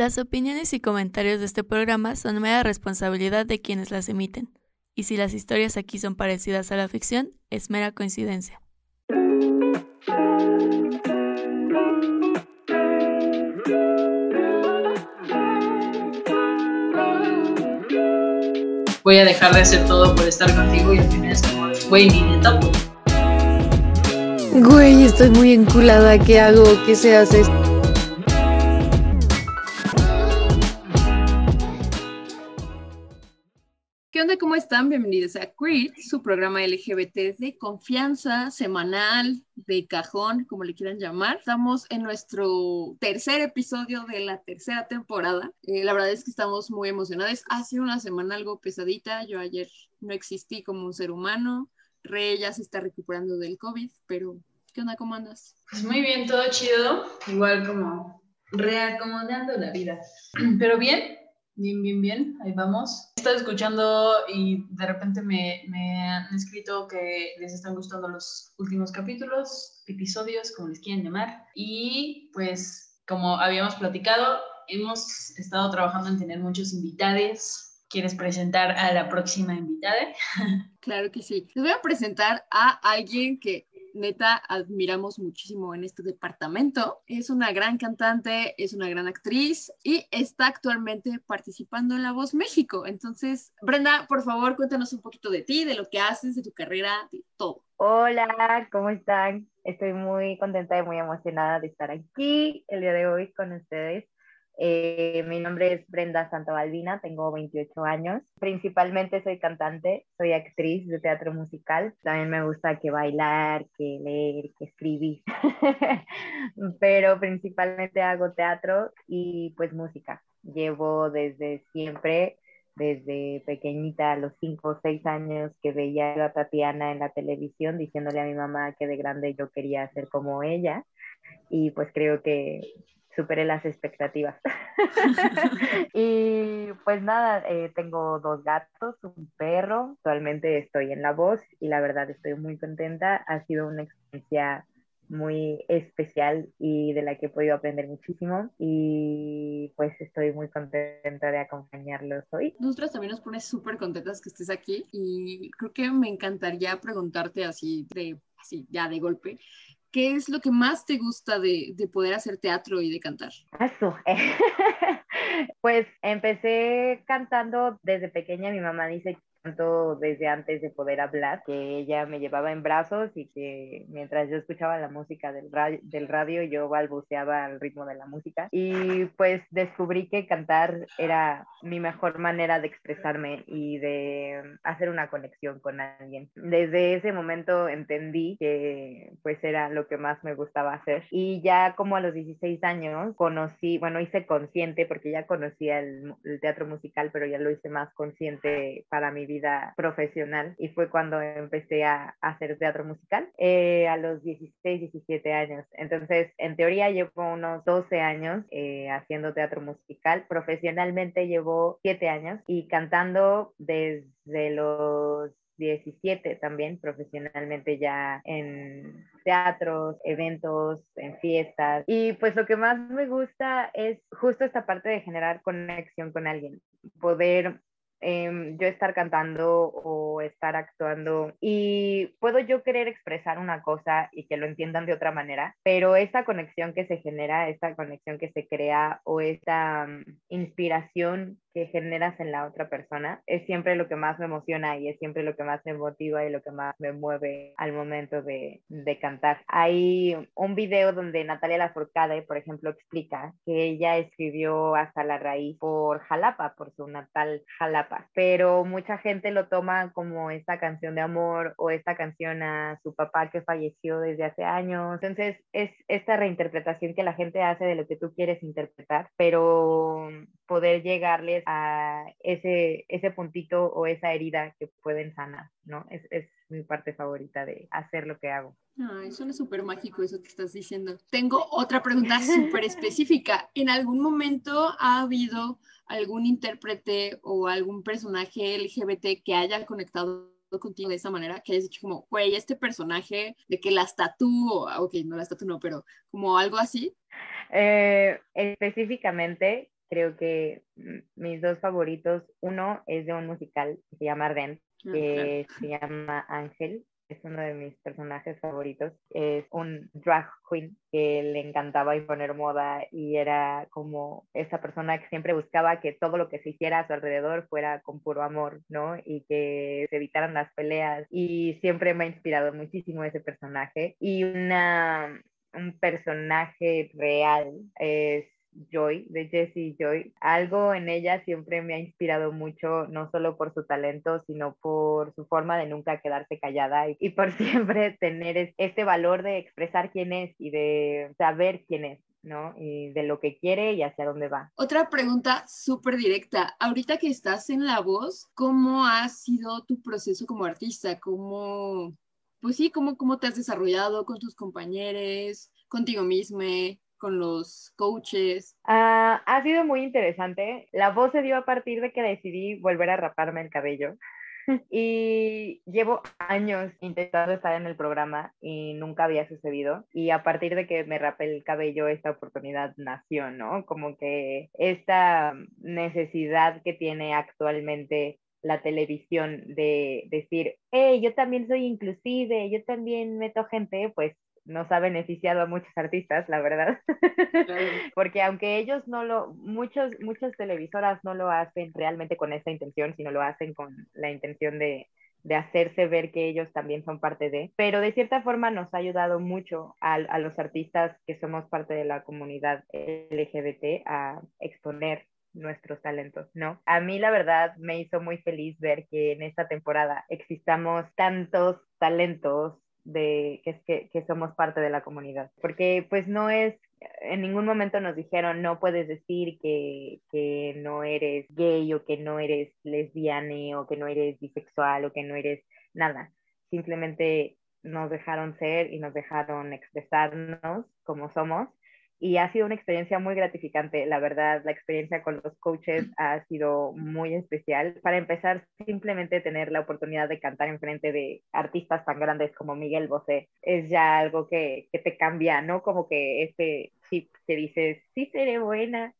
Las opiniones y comentarios de este programa son mera responsabilidad de quienes las emiten, y si las historias aquí son parecidas a la ficción, es mera coincidencia. Voy a dejar de hacer todo por estar contigo y al final es como, güey, ni neta, pues. Güey, estoy muy enculada, ¿qué hago? ¿Qué se hace? ¿Cómo están? Bienvenidos a Creed, su programa LGBT de confianza, semanal, de cajón, como le quieran llamar. Estamos en nuestro tercer episodio de la tercera temporada. Eh, la verdad es que estamos muy emocionados. Ha sido una semana algo pesadita. Yo ayer no existí como un ser humano. Re ya se está recuperando del COVID, pero ¿qué onda? ¿Cómo andas? Pues muy bien, todo chido. Igual como reacomodando la vida. Pero bien, bien, bien, bien. Ahí vamos. He estado escuchando y de repente me, me han escrito que les están gustando los últimos capítulos, episodios, como les quieran llamar. Y pues, como habíamos platicado, hemos estado trabajando en tener muchos invitados ¿Quieres presentar a la próxima invitada? Claro que sí. Les voy a presentar a alguien que neta admiramos muchísimo en este departamento. Es una gran cantante, es una gran actriz y está actualmente participando en La Voz México. Entonces, Brenda, por favor, cuéntanos un poquito de ti, de lo que haces, de tu carrera, de todo. Hola, ¿cómo están? Estoy muy contenta y muy emocionada de estar aquí el día de hoy con ustedes. Eh, mi nombre es Brenda Santabalbina, tengo 28 años. Principalmente soy cantante, soy actriz de teatro musical. También me gusta que bailar, que leer, que escribir. Pero principalmente hago teatro y pues música. Llevo desde siempre, desde pequeñita, a los 5 o 6 años, que veía a Tatiana en la televisión diciéndole a mi mamá que de grande yo quería ser como ella. Y pues creo que superé las expectativas. y pues nada, eh, tengo dos gatos, un perro, actualmente estoy en La Voz y la verdad estoy muy contenta. Ha sido una experiencia muy especial y de la que he podido aprender muchísimo y pues estoy muy contenta de acompañarlos hoy. Nosotras también nos pone súper contentas que estés aquí y creo que me encantaría preguntarte así de así ya de golpe ¿qué es lo que más te gusta de, de poder hacer teatro y de cantar? Pues empecé cantando desde pequeña. Mi mamá dice tanto desde antes de poder hablar, que ella me llevaba en brazos y que mientras yo escuchaba la música del radio, del radio yo balbuceaba al ritmo de la música y pues descubrí que cantar era mi mejor manera de expresarme y de hacer una conexión con alguien. Desde ese momento entendí que pues era lo que más me gustaba hacer y ya como a los 16 años conocí, bueno, hice consciente porque ya conocía el, el teatro musical, pero ya lo hice más consciente para mi vida profesional y fue cuando empecé a, hacer teatro musical eh, a los 16, 17 años. Entonces, en teoría llevo unos 12 años eh, haciendo teatro musical. Profesionalmente llevo 7 años y cantando desde los 17 también profesionalmente ya en teatros, eventos, en fiestas. Y pues lo que más me gusta es justo esta parte de generar conexión con alguien, poder Em, yo estar cantando o estar actuando y puedo yo querer expresar una cosa y que lo entiendan de otra manera, pero esa conexión que se genera, esa conexión que se crea o esa mm, inspiración que generas en la otra persona es siempre lo que más me emociona y es siempre lo que más me motiva y lo que más me mueve al momento de, de cantar. Hay un video donde Natalia Lafourcade, por ejemplo, explica que ella escribió hasta la raíz por Jalapa, por su natal Jalapa, pero mucha gente lo toma como esta canción de amor o esta canción a su papá que falleció desde hace años. Entonces es esta reinterpretación que la gente hace de lo que tú quieres interpretar, pero poder llegarles a ese, ese puntito o esa herida que pueden sanar, ¿no? Es, es mi parte favorita de hacer lo que hago. Ay, suena súper mágico eso que estás diciendo. Tengo otra pregunta súper específica. ¿En algún momento ha habido algún intérprete o algún personaje LGBT que haya conectado contigo de esa manera, que hayas dicho como, güey, este personaje de que las tatú, ok, no las tatú no, pero como algo así? Eh, específicamente, creo que mis dos favoritos, uno es de un musical que se llama Arden, ah, que se llama Ángel, es uno de mis personajes favoritos. Es un drag queen que le encantaba imponer moda y era como esa persona que siempre buscaba que todo lo que se hiciera a su alrededor fuera con puro amor, ¿no? Y que se evitaran las peleas. Y siempre me ha inspirado muchísimo ese personaje. Y una, un personaje real es Joy, de Jessie Joy. Algo en ella siempre me ha inspirado mucho, no solo por su talento, sino por su forma de nunca quedarse callada y, por siempre tener este valor de expresar quién es y de saber quién es. ¿no? Y de lo que quiere y hacia dónde va. Otra pregunta súper directa. Ahorita que estás en La Voz, ¿cómo ha sido tu proceso como artista? ¿Cómo, pues sí, cómo, cómo te has desarrollado con tus compañeros, contigo misma? Con los coaches? Ah, ha sido muy interesante. La voz se dio a partir de que decidí volver a raparme el cabello. y llevo años intentando estar en el programa y nunca había sucedido. Y a partir de que me rapé el cabello, esta oportunidad nació, ¿no? Como que esta necesidad que tiene actualmente la televisión de decir, hey, yo también soy inclusive, yo también meto gente, pues nos ha beneficiado a muchos artistas, la verdad. Porque aunque ellos no lo, muchos, muchas televisoras no lo hacen realmente con esa intención, sino lo hacen con la intención de, de hacerse ver que ellos también son parte de, pero de cierta forma nos ha ayudado mucho a, a, los artistas que somos parte de la comunidad LGBT a exponer nuestros talentos, ¿no? A mí la verdad me hizo muy feliz ver que en esta temporada existamos tantos talentos de que, que, que somos parte de la comunidad, porque pues no es en ningún momento nos dijeron no puedes decir que, que, no eres gay o que no eres lesbiana o que no eres bisexual o que no eres nada. Simplemente nos dejaron ser y nos dejaron expresarnos como somos y ha sido una experiencia muy gratificante. La verdad, la experiencia con los coaches ha sido muy especial. Para empezar, simplemente tener la oportunidad de cantar en frente de artistas tan grandes como Miguel Bosé es ya algo que, que te cambia, ¿no? Como que este chip que dices, sí seré buena,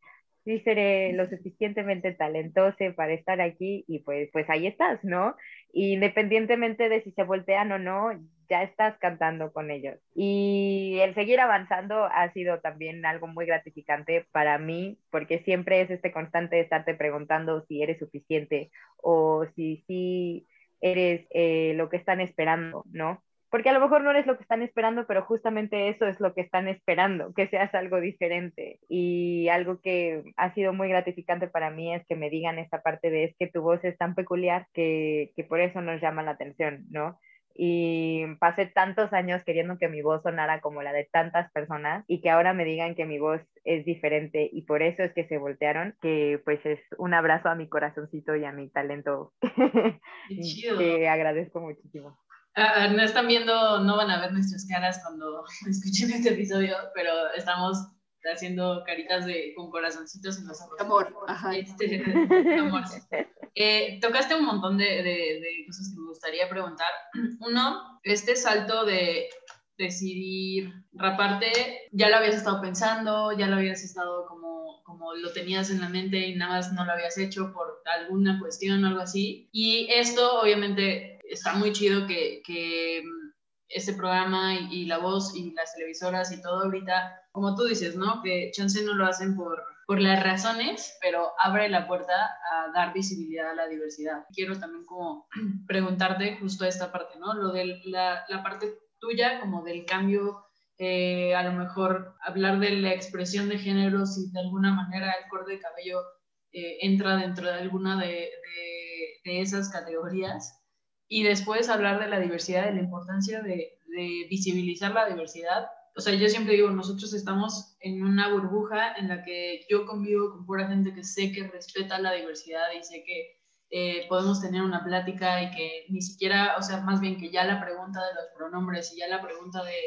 sí seré lo suficientemente talentosa para estar aquí y pues, pues ahí estás, ¿no? Independientemente de si se voltean o no, ya estás cantando con ellos. Y el seguir avanzando ha sido también algo muy gratificante para mí, porque siempre es este constante de estarte preguntando si eres suficiente o si sí eres eh, lo que están esperando, ¿no? Porque a lo mejor no eres lo que están esperando, pero justamente eso es lo que están esperando, que seas algo diferente. Y algo que ha sido muy gratificante para mí es que me digan esta parte de es que tu voz es tan peculiar que, que por eso nos llama la atención, ¿no? Y pasé tantos años queriendo que mi voz sonara como la de tantas personas y que ahora me digan que mi voz es diferente y por eso es que se voltearon, que pues es un abrazo a mi corazoncito y a mi talento que agradezco muchísimo. Ah, no están viendo, no van a ver nuestras caras cuando escuchen este episodio, pero estamos haciendo caritas de, con corazoncitos en los ojos. Amor, ajá. Este, amor. Tocaste un montón de, de, cosas que me gustaría preguntar. Uno, este salto de decidir raparte, ya lo habías estado pensando, ya lo habías estado como, como lo tenías en la mente y nada más no lo habías hecho por alguna cuestión o algo así. Y esto obviamente está muy chido que, que este programa y, la voz y las televisoras y todo ahorita, como tú dices, ¿no? Que chance no lo hacen por, por las razones, pero abre la puerta a dar visibilidad a la diversidad. Quiero también como preguntarte justo esta parte, ¿no? Lo de la, la parte tuya, como del cambio, eh, a lo mejor hablar de la expresión de género, si de alguna manera el corte de cabello eh, entra dentro de alguna de, de, de esas categorías y después hablar de la diversidad, de la importancia de, visibilizar la diversidad. O sea, yo siempre digo, nosotros estamos en una burbuja en la que yo convivo con pura gente que sé que respeta la diversidad y sé que eh, podemos tener una plática y que ni siquiera, o sea, más bien que ya la pregunta de los pronombres y ya la pregunta de,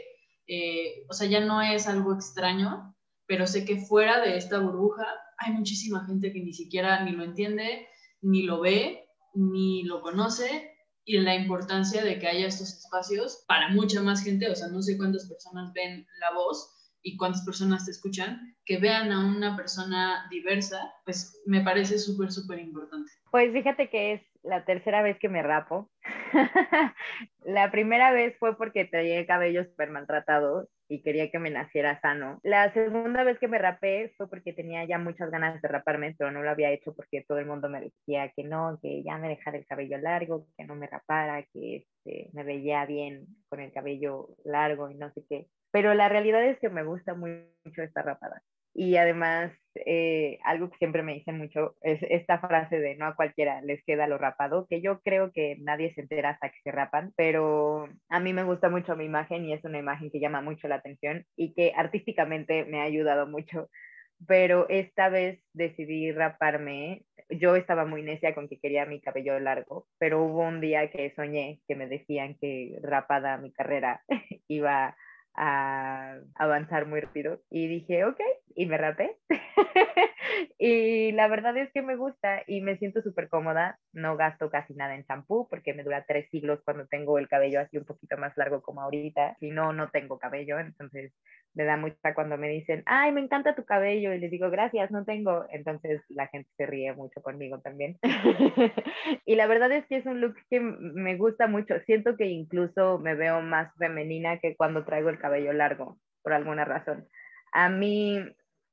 eh, o sea, ya no es algo extraño, pero sé que fuera de esta burbuja hay muchísima gente que ni siquiera ni lo entiende, ni lo ve, ni lo conoce y la importancia de que haya estos espacios para mucha más gente, o sea, no sé cuántas personas ven la voz, y cuántas personas te escuchan, que vean a una persona diversa, pues me parece súper, súper importante. Pues fíjate que es la tercera vez que me rapo. la primera vez fue porque traía el cabello súper maltratado y quería que me naciera sano. La segunda vez que me rapé fue porque tenía ya muchas ganas de raparme, pero no lo había hecho porque todo el mundo me decía que no, que ya me dejara el cabello largo, que no me rapara, que este, me veía bien con el cabello largo y no sé qué. Pero la realidad es que me gusta mucho esta rapada. Y además, eh, algo que siempre me dicen mucho es esta frase de no a cualquiera les queda lo rapado, que yo creo que nadie se entera hasta que se rapan, pero a mí me gusta mucho mi imagen y es una imagen que llama mucho la atención y que artísticamente me ha ayudado mucho. Pero esta vez decidí raparme. Yo estaba muy necia con que quería mi cabello largo, pero hubo un día que soñé que me decían que rapada mi carrera iba a avanzar muy rápido y dije, ok, y me rapé. y la verdad es que me gusta y me siento súper cómoda. No gasto casi nada en champú porque me dura tres siglos cuando tengo el cabello así un poquito más largo como ahorita. Si no, no tengo cabello. Entonces me da mucha cuando me dicen, ay, me encanta tu cabello. Y les digo, gracias, no tengo. Entonces la gente se ríe mucho conmigo también. y la verdad es que es un look que me gusta mucho. Siento que incluso me veo más femenina que cuando traigo el cabello largo, por alguna razón. A mí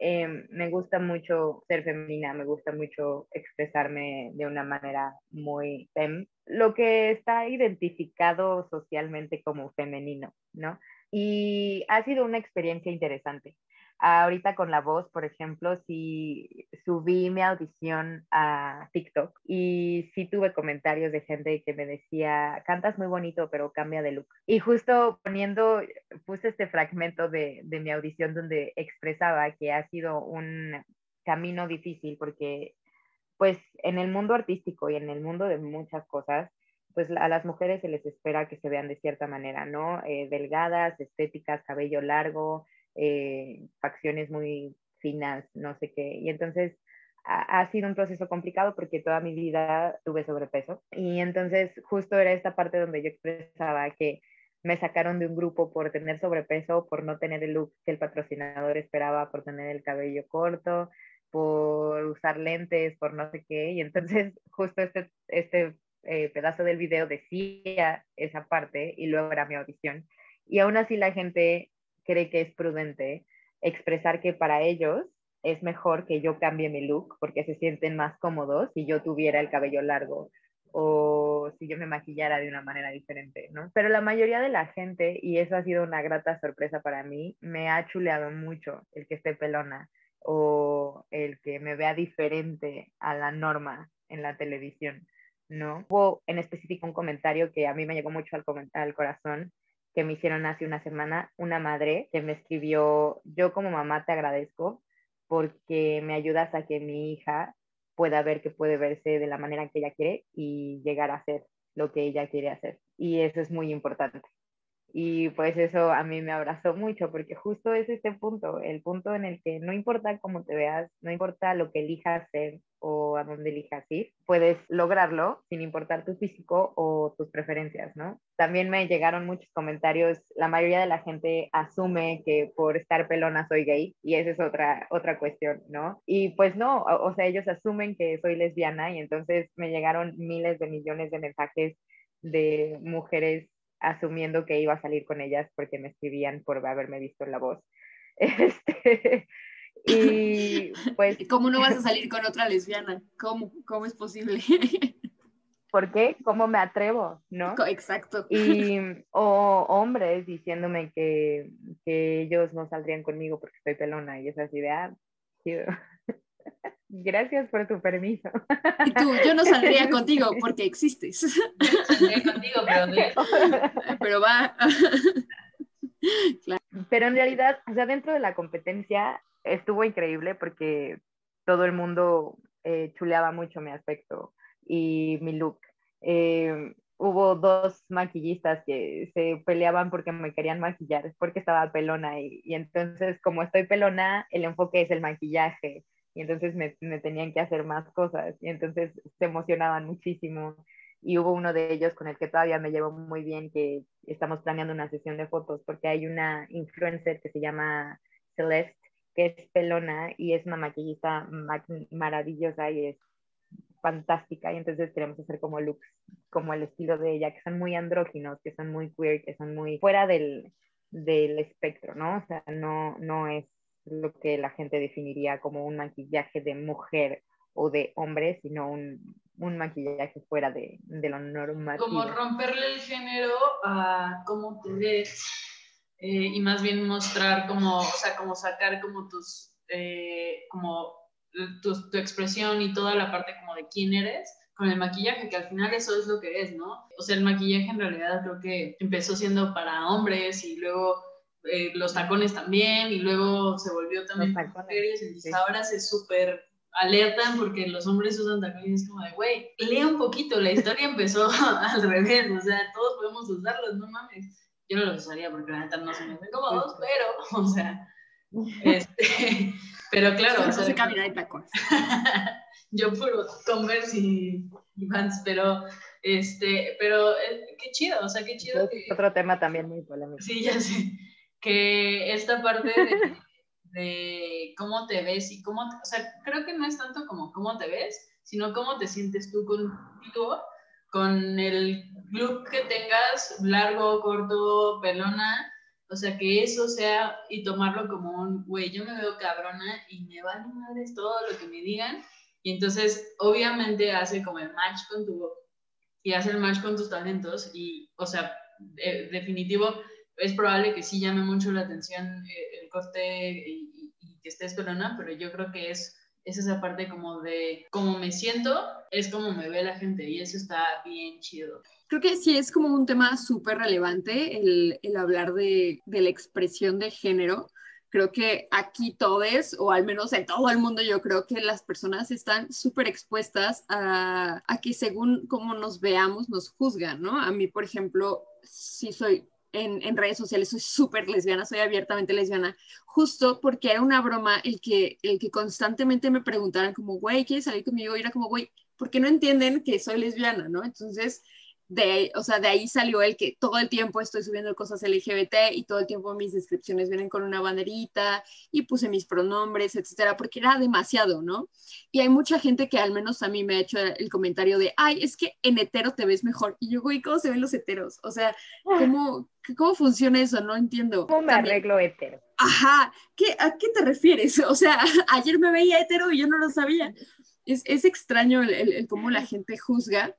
Em, me gusta mucho ser femenina, me gusta mucho expresarme de una manera muy fem, lo que está identificado socialmente como femenino, ¿no? Y ha sido una experiencia interesante. Ahorita con la voz, por ejemplo, sí subí mi audición a TikTok y sí tuve comentarios de gente que me decía, cantas muy bonito, pero cambia de look. Y justo poniendo, puse este fragmento de, de mi audición donde expresaba que ha sido un camino difícil porque pues en el mundo artístico y en el mundo de muchas cosas, pues a las mujeres se les espera que se vean de cierta manera, ¿no? Eh, delgadas, estéticas, cabello largo, eh, facciones muy finas, no sé qué. Y entonces ha, sido un proceso complicado porque toda mi vida tuve sobrepeso. Y entonces justo era esta parte donde yo expresaba que me sacaron de un grupo por tener sobrepeso, por no tener el look que el patrocinador esperaba, por tener el cabello corto, por usar lentes, por no sé qué. Y entonces justo este, este eh, pedazo del video decía esa parte y luego era mi audición. Y aún así la gente cree que es prudente expresar que para ellos es mejor que yo cambie mi look porque se sienten más cómodos si yo tuviera el cabello largo o si yo me maquillara de una manera diferente, ¿no? Pero la mayoría de la gente, y eso ha sido una grata sorpresa para mí, me ha chuleado mucho el que esté pelona o el que me vea diferente a la norma en la televisión, ¿no? Hubo en específico un comentario que a mí me llegó mucho al, al corazón, que me hicieron hace una semana, una madre que me escribió, yo como mamá te agradezco porque me ayudas a que mi hija pueda ver que puede verse de la manera que ella quiere y llegar a hacer lo que ella quiere hacer. Y eso es muy importante. Y pues eso a mí me abrazó mucho porque justo es este punto, el punto en el que no importa cómo te veas, no importa lo que elijas ser o a dónde elijas ir, puedes lograrlo sin importar tu físico o tus preferencias, ¿no? También me llegaron muchos comentarios, la mayoría de la gente asume que por estar pelona soy gay y esa es otra, otra cuestión, ¿no? Y pues no, o, o sea, ellos asumen que soy lesbiana y entonces me llegaron miles de millones de mensajes de mujeres asumiendo que iba a salir con ellas porque me escribían por haberme visto en la voz. Este, y pues... ¿Cómo no vas a salir con otra lesbiana? ¿Cómo? ¿Cómo es posible? ¿Por qué? ¿Cómo me atrevo? ¿No? Exacto. Y, o hombres diciéndome que, que ellos no saldrían conmigo porque estoy pelona y es así de, ah, Gracias por tu permiso. Y tú, yo no saldría contigo porque existes. Saldría contigo, pero, pero va. Claro. Pero en realidad, o sea, dentro de la competencia estuvo increíble porque todo el mundo eh, chuleaba mucho mi aspecto y mi look. Eh, hubo dos maquillistas que se peleaban porque me querían maquillar, porque estaba pelona y, y entonces como estoy pelona, el enfoque es el maquillaje y entonces me, me, tenían que hacer más cosas y entonces se emocionaban muchísimo y hubo uno de ellos con el que todavía me llevo muy bien que estamos planeando una sesión de fotos porque hay una influencer que se llama Celeste, que es pelona y es una maquillista maravillosa y es fantástica y entonces queremos hacer como looks como el estilo de ella, que son muy andróginos, que son muy queer, que son muy fuera del, del espectro, ¿no? O sea, no, no es lo que la gente definiría como un maquillaje de mujer o de hombre, sino un, un maquillaje fuera de, de, lo normal. Como romperle el género a cómo te ves eh, y más bien mostrar como, o sea, como sacar como tus, eh, como tu, tu, expresión y toda la parte como de quién eres con el maquillaje, que al final eso es lo que es, ¿no? O sea, el maquillaje en realidad creo que empezó siendo para hombres y luego eh, los tacones también y luego se volvió también mujeres, entonces ahora se súper alertan porque los hombres usan tacones como de, güey, lea un poquito, la historia empezó al revés, o sea, todos podemos usarlos, no mames. Yo no los usaría porque la neta no se me ven cómodos, pero, o sea, este, pero claro. o sea, se camina de tacones. yo puro Converse y, Vans, pero, este, pero eh, qué chido, o sea, qué chido. Que, otro tema también muy polémico. Sí, ya sé, que esta parte de cómo te ves y cómo, o sea, creo que no es tanto como cómo te ves, sino cómo te sientes tú contigo, con el look que tengas, largo, corto, pelona, o sea, que eso sea y tomarlo como un, güey, yo me veo cabrona y me vale madres todo lo que me digan, y entonces obviamente hace como el match con tu y hace el match con tus talentos y, o sea, definitivo, es probable que sí llame mucho la atención eh, el corte y, que estés pelona, pero yo creo que es, es esa parte como de cómo me siento, es como me ve la gente y eso está bien chido. Creo que sí es como un tema súper relevante el, hablar de, de, la expresión de género. Creo que aquí todos, o al menos en todo el mundo, yo creo que las personas están súper expuestas a, a que según cómo nos veamos, nos juzgan, ¿no? A mí, por ejemplo, sí soy en, redes sociales, soy súper lesbiana, soy abiertamente lesbiana, justo porque era una broma el que, el que constantemente me preguntaran como, güey, ¿quieres salir conmigo? Y era como, güey, ¿por qué no entienden que soy lesbiana, no? Entonces, de, o sea, de ahí salió el que todo el tiempo estoy subiendo cosas LGBT y todo el tiempo mis descripciones vienen con una banderita y puse mis pronombres, etcétera, porque era demasiado, ¿no? Y hay mucha gente que al menos a mí me ha hecho el comentario de, ay, es que en hetero te ves mejor. Y yo, güey, ¿cómo se ven los heteros? O sea, ¿cómo, cómo funciona eso? No entiendo. ¿Cómo me arreglo hetero? Ajá, ¿Qué, ¿a qué te refieres? O sea, ayer me veía hetero y yo no lo sabía. Es, es extraño el, el, el cómo la gente juzga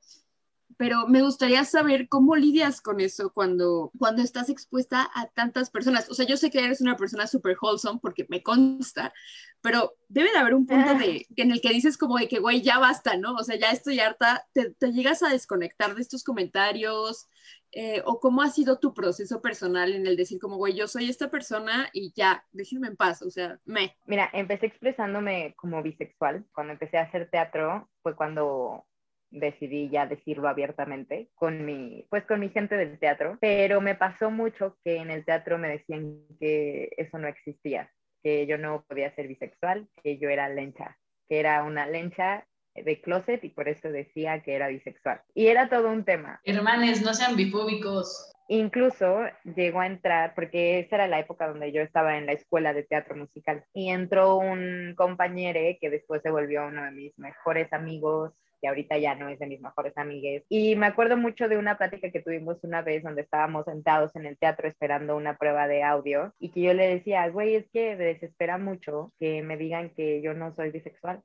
pero me gustaría saber cómo lidias con eso cuando, cuando estás expuesta a tantas personas. O sea, yo sé que eres una persona súper wholesome porque me consta, pero debe de haber un punto de, en el que dices como de que, güey, ya basta, ¿no? O sea, ya estoy harta, te, llegas a desconectar de estos comentarios, eh, o cómo ha sido tu proceso personal en el decir como, güey, yo soy esta persona y ya, déjenme en paz, o sea, me. Mira, empecé expresándome como bisexual. Cuando empecé a hacer teatro fue cuando decidí ya decirlo abiertamente con mi, pues con mi gente del teatro, pero me pasó mucho que en el teatro me decían que eso no existía, que yo no podía ser bisexual, que yo era lencha, que era una lencha de closet y por eso decía que era bisexual. Y era todo un tema. Hermanes, no sean bifóbicos. Incluso llegó a entrar, porque esa era la época donde yo estaba en la escuela de teatro musical, y entró un compañero que después se volvió uno de mis mejores amigos, que ahorita ya no es de mis mejores amigues. Y me acuerdo mucho de una plática que tuvimos una vez donde estábamos sentados en el teatro esperando una prueba de audio y que yo le decía, güey, es que me desespera mucho que me digan que yo no soy bisexual.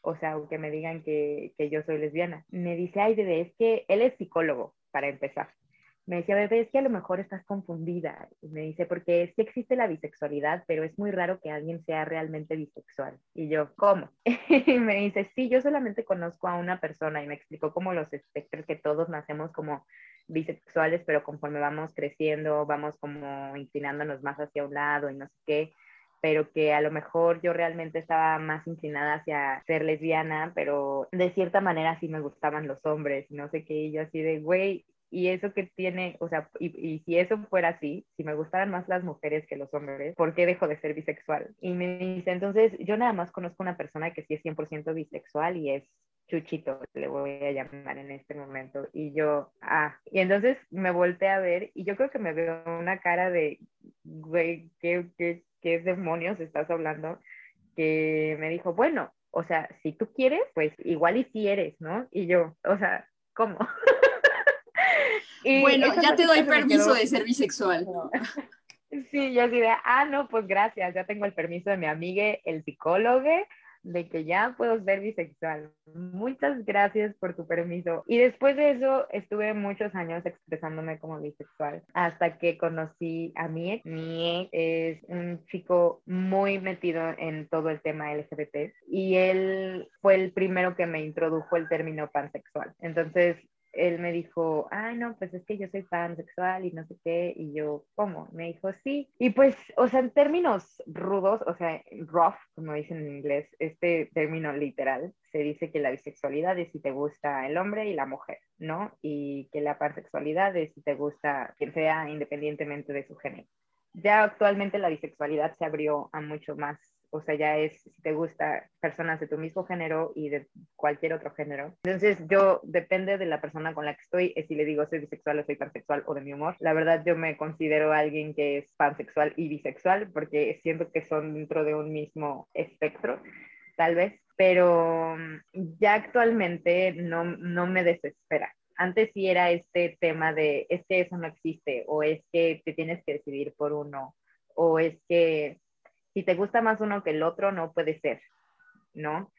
O sea, que me digan que, que yo soy lesbiana. Me dice, ay, bebé, es que él es psicólogo, para empezar me decía, bebé, es que a lo mejor estás confundida. Y me dice, porque sí existe la bisexualidad, pero es muy raro que alguien sea realmente bisexual. Y yo, ¿cómo? y me dice, sí, yo solamente conozco a una persona y me explicó como los espectros que todos nacemos como bisexuales, pero conforme vamos creciendo, vamos como inclinándonos más hacia un lado y no sé qué pero que a lo mejor yo realmente estaba más inclinada hacia ser lesbiana, pero de cierta manera sí me gustaban los hombres, no sé qué, y yo así de, güey, y eso que tiene, o sea, y, y, si eso fuera así, si me gustaran más las mujeres que los hombres, ¿por qué dejo de ser bisexual? Y me dice, entonces yo nada más conozco una persona que sí es 100% bisexual y es Chuchito, le voy a llamar en este momento. Y yo, ah, y entonces me volteé a ver y yo creo que me veo una cara de, güey, ¿qué, qué, qué demonios estás hablando? Que me dijo, bueno, o sea, si tú quieres, pues igual y si eres, ¿no? Y yo, o sea, ¿cómo? bueno, ya te doy permiso de ser bisexual. Sí, yo así de, ah, no, pues gracias, ya tengo el permiso de mi amiga, el psicólogo, de que ya puedo ser bisexual. Muchas gracias por tu permiso. Y después de eso estuve muchos años expresándome como bisexual hasta que conocí a mi ex. Mi ex es un chico muy metido en todo el tema LGBT y él fue el primero que me introdujo el término pansexual. Entonces él me dijo, ay, no, pues es que yo soy pansexual y no sé qué, y yo, ¿cómo? Me dijo, sí. Y pues, o sea, en términos rudos, o sea, rough, como dicen en inglés, este término literal, se dice que la bisexualidad es si te gusta el hombre y la mujer, ¿no? Y que la pansexualidad es si te gusta quien sea independientemente de su género. Ya actualmente la bisexualidad se abrió a mucho más o sea, ya es si te gusta personas de tu mismo género y de cualquier otro género. Entonces, yo depende de la persona con la que estoy, es si le digo soy bisexual o soy pansexual o de mi humor. La verdad, yo me considero alguien que es pansexual y bisexual porque siento que son dentro de un mismo espectro, tal vez, pero mm, ya actualmente no, no me desespera antes sí era este tema de es que eso no existe o es que te tienes que decidir por uno o es que si te gusta más uno que el otro, no puede ser, ¿no?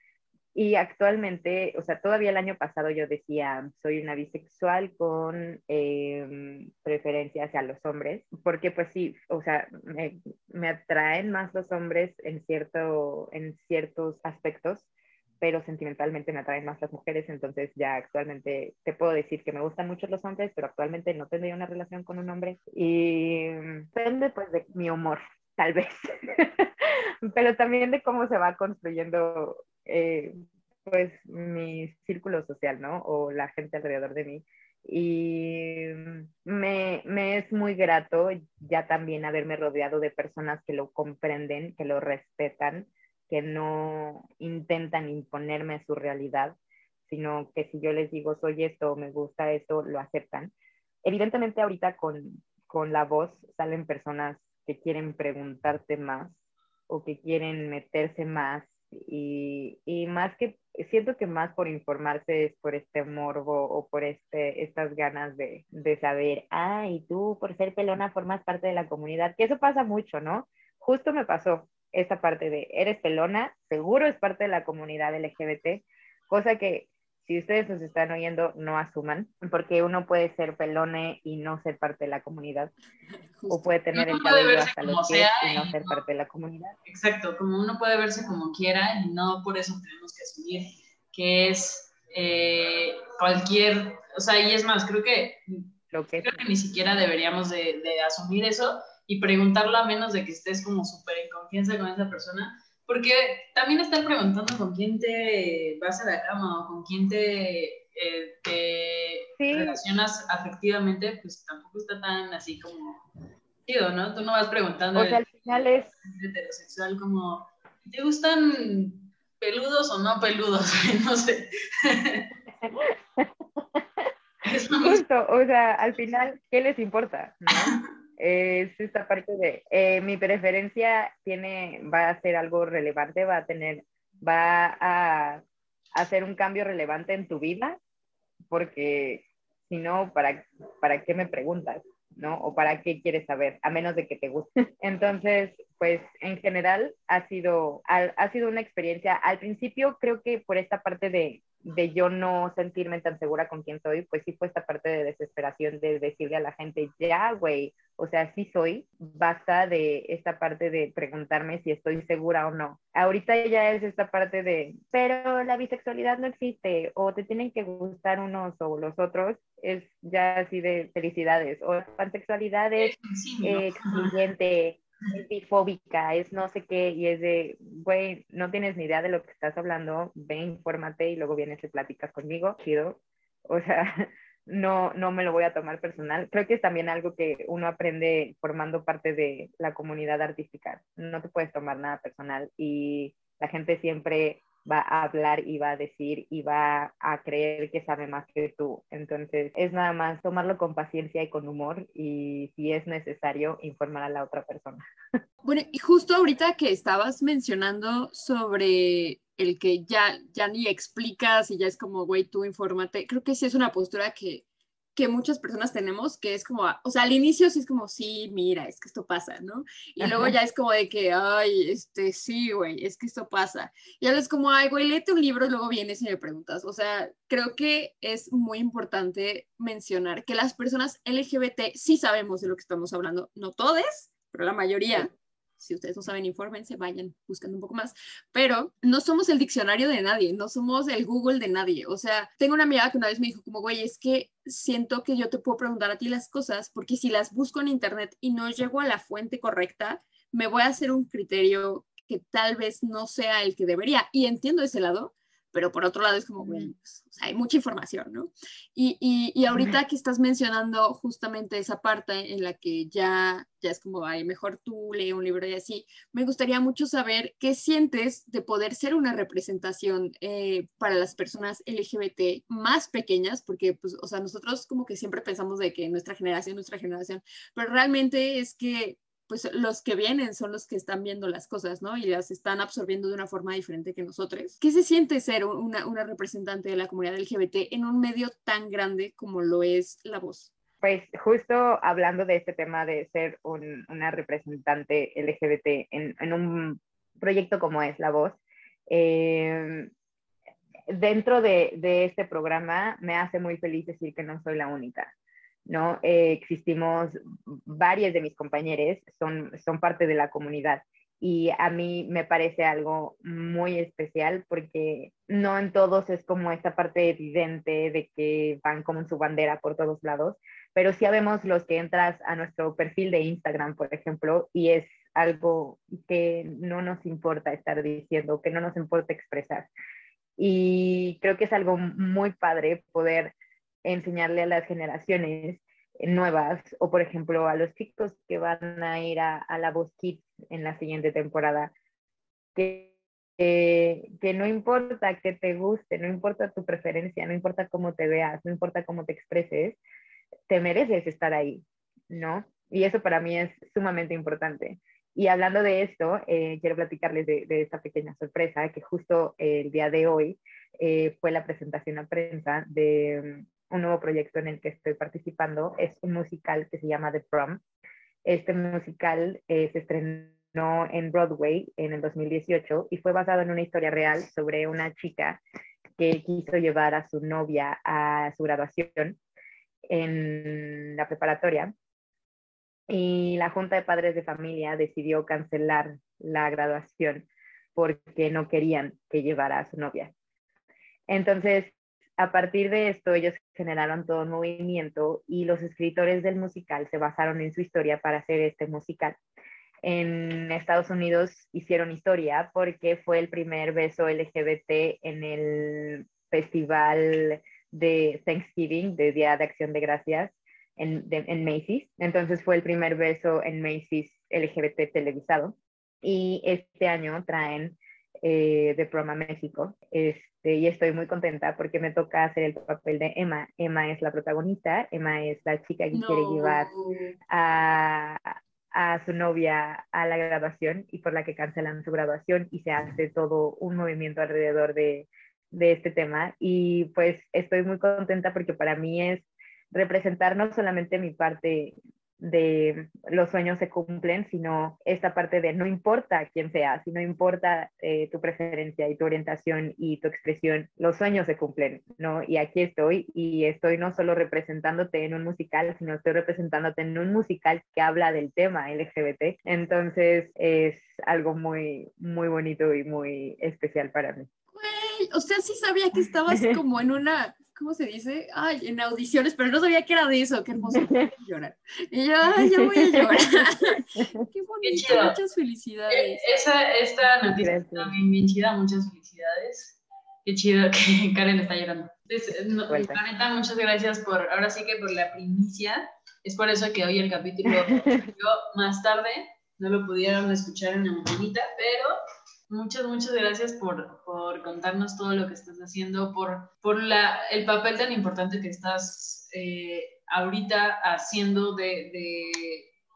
Y actualmente, o sea, todavía el año pasado yo decía, soy una bisexual con eh, preferencia hacia los hombres, porque pues sí, o sea, me, me, atraen más los hombres en, cierto, en ciertos aspectos, pero sentimentalmente me atraen más las mujeres, entonces ya actualmente te puedo decir que me gustan mucho los hombres, pero actualmente no tendría una relación con un hombre y depende pues de mi humor, tal vez, pero también de cómo se va construyendo eh, pues mi círculo social, ¿no? O la gente alrededor de mí. Y me, me, es muy grato ya también haberme rodeado de personas que lo comprenden, que lo respetan, que no intentan imponerme su realidad, sino que si yo les digo soy esto, me gusta esto, lo aceptan. Evidentemente ahorita con, con la voz salen personas que quieren preguntarte más o que quieren meterse más y, y, más que, siento que más por informarse es por este morbo o por este, estas ganas de, de saber, ah, y tú por ser pelona formas parte de la comunidad, que eso pasa mucho, ¿no? Justo me pasó esta parte de, eres pelona, seguro es parte de la comunidad LGBT, cosa que si ustedes nos están oyendo, no asuman, porque uno puede ser pelone y no ser parte de la comunidad, o puede tener el cabello hasta los pies y no, ser parte de la comunidad. Exacto, como uno puede verse como quiera y no por eso tenemos que asumir que es eh, cualquier, o sea, y es más, creo que, Lo que, creo que ni siquiera deberíamos de, de asumir eso y preguntarlo a menos de que estés como súper en confianza con esa persona, porque también estar preguntando con quién te vas a la cama o con quién te, eh, relacionas afectivamente, pues tampoco está tan así como chido, ¿no? Tú no vas preguntando. O sea, al final es. Heterosexual, como, ¿te gustan peludos o no peludos? no sé. Justo, o sea, al final, ¿qué les importa? ¿no? Es esta parte de eh, mi preferencia tiene, va a ser algo relevante, va a tener, va a hacer un cambio relevante en tu vida, porque si no, ¿para, ¿para qué me preguntas? ¿no? O para qué quieres saber, a menos de que te guste. Entonces, pues en general ha sido, ha sido una experiencia. Al principio creo que por esta parte de de yo no sentirme tan segura con quién soy, pues sí fue esta parte de desesperación de decirle a la gente, ya, güey, o sea, sí soy, basta de esta parte de preguntarme si estoy segura o no. Ahorita ya es esta parte de, pero la bisexualidad no existe, o te tienen que gustar unos o los otros, es ya así de felicidades, o la pansexualidad es excluyente, es bifóbica, es no sé qué, y es de, güey, no tienes ni idea de lo que estás hablando, ve, infórmate y luego vienes y platicas conmigo, chido. O sea, no, no me lo voy a tomar personal. Creo que es también algo que uno aprende formando parte de la comunidad artística. No te puedes tomar nada personal y la gente siempre va a hablar y va a decir y va a creer que sabe más que tú. Entonces, es nada más tomarlo con paciencia y con humor y si es necesario, informar a la otra persona. Bueno, y justo ahorita que estabas mencionando sobre el que ya, ya ni explicas y ya es como, güey, tú infórmate, creo que sí es una postura que que muchas personas tenemos, que es como, o sea, al inicio sí es como, sí, mira, es que esto pasa, ¿no? Y luego ya es como de que, ay, este, sí, güey, es que esto pasa. Y ahora es como, ay, güey, léete un libro y luego vienes y me preguntas. O sea, creo que es muy importante mencionar que las personas LGBT sí sabemos de lo que estamos hablando, no todos, pero la mayoría si ustedes no saben, infórmense, vayan buscando un poco más, pero no somos el diccionario de nadie, no somos el Google de nadie. O sea, tengo una amiga que una vez me dijo como, güey, es que siento que yo te puedo preguntar a ti las cosas porque si las busco en internet y no llego a la fuente correcta, me voy a hacer un criterio que tal vez no sea el que debería. Y entiendo ese lado, pero por otro lado es como, bueno, pues, hay mucha información, ¿no? Y, y, y, ahorita que estás mencionando justamente esa parte en la que ya, ya es como, ay, mejor tú lee un libro y así, me gustaría mucho saber qué sientes de poder ser una representación eh, para las personas LGBT más pequeñas, porque, pues, o sea, nosotros como que siempre pensamos de que nuestra generación, nuestra generación, pero realmente es que pues los que vienen son los que están viendo las cosas, ¿no? Y las están absorbiendo de una forma diferente que nosotros. ¿Qué se siente ser una, representante de la comunidad LGBT en un medio tan grande como lo es La Voz? Pues justo hablando de este tema de ser un, una representante LGBT en, un proyecto como es La Voz, eh, dentro de, de, este programa me hace muy feliz decir que no soy la única. ¿No? Eh, existimos, varias de mis compañeros son, son parte de la comunidad y a mí me parece algo muy especial porque no en todos es como esta parte evidente de que van como en su bandera por todos lados, pero sí vemos los que entras a nuestro perfil de Instagram, por ejemplo, y es algo que no nos importa estar diciendo, que no nos importa expresar. Y creo que es algo muy padre poder enseñarle a las generaciones nuevas o por ejemplo a los chicos que van a ir a, la Voz Kids en la siguiente temporada que, que no importa que te guste, no importa tu preferencia, no importa cómo te veas, no importa cómo te expreses, te mereces estar ahí, ¿no? Y eso para mí es sumamente importante. Y hablando de esto, eh, quiero platicarles de, esta pequeña sorpresa que justo el día de hoy eh, fue la presentación a prensa de un nuevo proyecto en el que estoy participando. Es un musical que se llama The Prom. Este musical eh, se estrenó en Broadway en el 2018 y fue basado en una historia real sobre una chica que quiso llevar a su novia a su graduación en la preparatoria y la Junta de Padres de Familia decidió cancelar la graduación porque no querían que llevara a su novia. Entonces, a partir de esto, ellos generaron todo un movimiento y los escritores del musical se basaron en su historia para hacer este musical. En Estados Unidos hicieron historia porque fue el primer beso LGBT en el festival de Thanksgiving, de Día de Acción de Gracias, en, en Macy's. Entonces fue el primer beso en Macy's LGBT televisado. Y este año traen eh, de Proma México. Este, y estoy muy contenta porque me toca hacer el papel de Emma. Emma es la protagonista, Emma es la chica que quiere llevar a, a su novia a la graduación y por la que cancelan su graduación y se hace todo un movimiento alrededor de, de este tema. Y pues estoy muy contenta porque para mí es representar no solamente mi parte de los sueños se cumplen, sino esta parte de no importa quién seas, no importa eh, tu preferencia y tu orientación y tu expresión, los sueños se cumplen, ¿no? Y aquí estoy y estoy no solo representándote en un musical, sino estoy representándote en un musical que habla del tema LGBT. Entonces es algo muy, muy bonito y muy especial para mí. Güey, o sea, sí sabía que estabas como en una ¿cómo se dice? Ay, en audiciones, pero no sabía que era de eso, qué hermoso llorar. Y yo, ay, ya voy a llorar. qué bonito, muchas felicidades. Eh, esa, esta noticia también bien chida, muchas felicidades. Qué chido que Karen está llorando. Entonces, no, muchas gracias por, ahora sí que por la primicia. Es por eso que hoy el capítulo yo más tarde, no lo pudieron escuchar en la mañanita, pero Muchas, muchas gracias por, por contarnos todo lo que estás haciendo, por, por la, el papel tan importante que estás eh, ahorita haciendo de,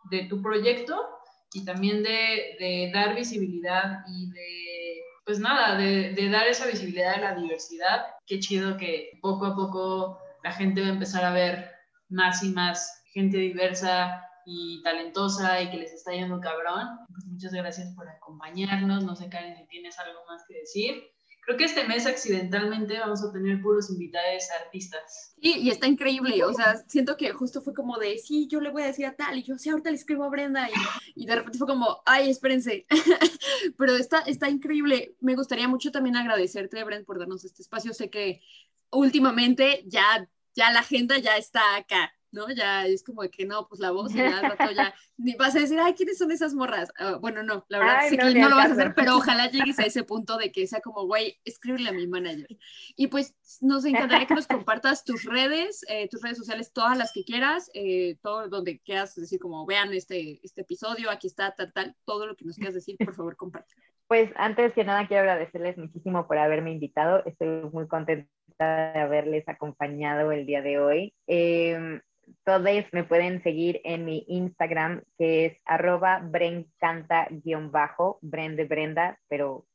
de, tu proyecto y también de, de, dar visibilidad y de, pues nada, de, de dar esa visibilidad a la diversidad. Qué chido que poco a poco la gente va a empezar a ver más y más gente diversa y talentosa y que les está yendo cabrón. Pues muchas gracias por acompañarnos. No sé, Karen, si tienes algo más que decir. Creo que este mes accidentalmente vamos a tener puros invitados artistas. Sí, y está increíble. O sea, siento que justo fue como de, sí, yo le voy a decir a tal, y yo, sí, ahorita le escribo a Brenda, y, y de repente fue como, ay, espérense. Pero está, está increíble. Me gustaría mucho también agradecerte, Brenda, por darnos este espacio. Sé que últimamente ya, ya la agenda ya está acá. ¿No? Ya es como de que no, pues la voz y ya rato ya ni vas a decir, ay, ¿quiénes son esas morras? Uh, bueno, no, la verdad sí no, que no lo vas a hacer, pero ojalá llegues a ese punto de que sea como, güey, escríbele a mi manager. Y pues nos encantaría que nos compartas tus redes, eh, tus redes sociales, todas las que quieras, eh, todo donde quieras decir como, vean este, este episodio, aquí está, tal, tal, todo lo que nos quieras decir, por favor, comparte. Pues antes que nada quiero agradecerles muchísimo por haberme invitado. Estoy muy contenta de haberles acompañado el día de hoy. Eh, todos me pueden seguir en mi Instagram, que es arroba brencanta-bajo, Bren de Brenda, pero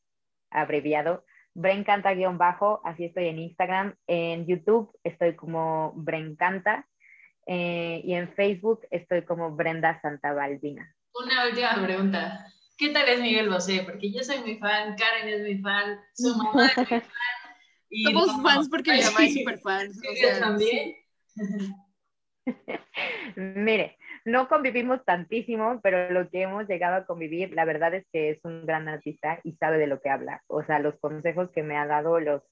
abreviado. Brencanta-bajo, así estoy en Instagram. En YouTube estoy como Brencanta. Eh, y en Facebook estoy como Brenda Santa Balbina. Una última pregunta. ¿Qué tal es Miguel Bosé? Porque yo soy muy fan, Karen es muy fan, su mamá es muy fan. Y Somos fans porque mi mamá es súper fan. O sea, también. Mire, no convivimos tantísimo, pero lo que hemos llegado a convivir, la verdad es que es un gran artista y sabe de lo que habla. O sea, los consejos que me ha dado, los,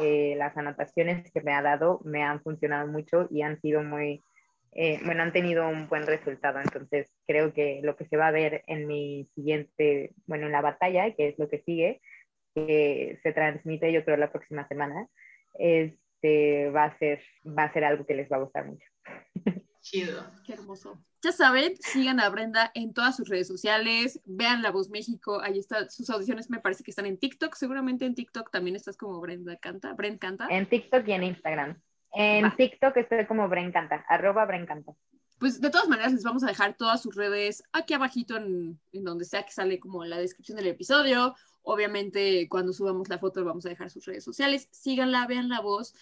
eh, las anotaciones que me ha dado, me han funcionado mucho y han sido muy, eh, bueno, han tenido un buen resultado. Entonces, creo que lo que se va a ver en mi siguiente, bueno, en la batalla, que es lo que sigue, que se transmite yo creo la próxima semana, este, va, a ser, va a ser algo que les va a gustar mucho. Chido. Qué hermoso. Ya saben, sigan a Brenda en todas sus redes sociales, vean La Voz México, ahí está, sus audiciones me parece que están en TikTok, seguramente en TikTok también estás como Brenda Canta, Brenda Canta. En TikTok y en Instagram. En TikTok estoy como Bren Canta, arroba Bren Canta. Pues de todas maneras les vamos a dejar todas sus redes aquí abajito en, en donde sea que sale como la descripción del episodio. Obviamente cuando subamos la foto vamos a dejar sus redes sociales. Síganla, vean la voz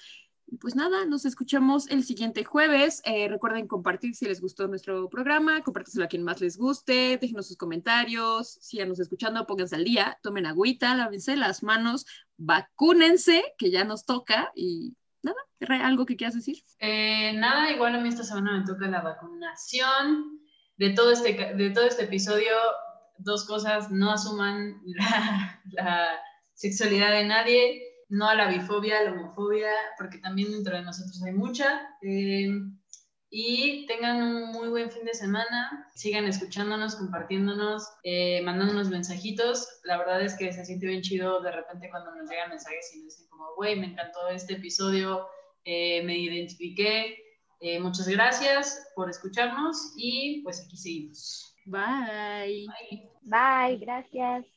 pues nada, nos escuchamos el siguiente jueves. Eh, recuerden compartir si les gustó nuestro programa, compártaselo a quien más les guste, déjenos sus comentarios, síganos escuchando, pónganse al día, tomen agüita, lávense las manos, vacúnense, que ya nos toca y nada, ¿algo que quieras decir? Eh, nada, igual a mí esta semana me toca la vacunación. De todo este, de todo este episodio, dos cosas, no asuman la, la sexualidad de nadie no a la bifobia, a la homofobia, porque también dentro de nosotros hay mucha. Eh, y tengan un muy buen fin de semana, sigan escuchándonos, compartiéndonos, eh, mandándonos mensajitos. La verdad es que se siente bien chido de repente cuando nos llegan mensajes y nos dicen como, güey, me encantó este episodio, eh, me identifiqué. muchas gracias por escucharnos y pues aquí seguimos. Bye. Bye, Bye gracias.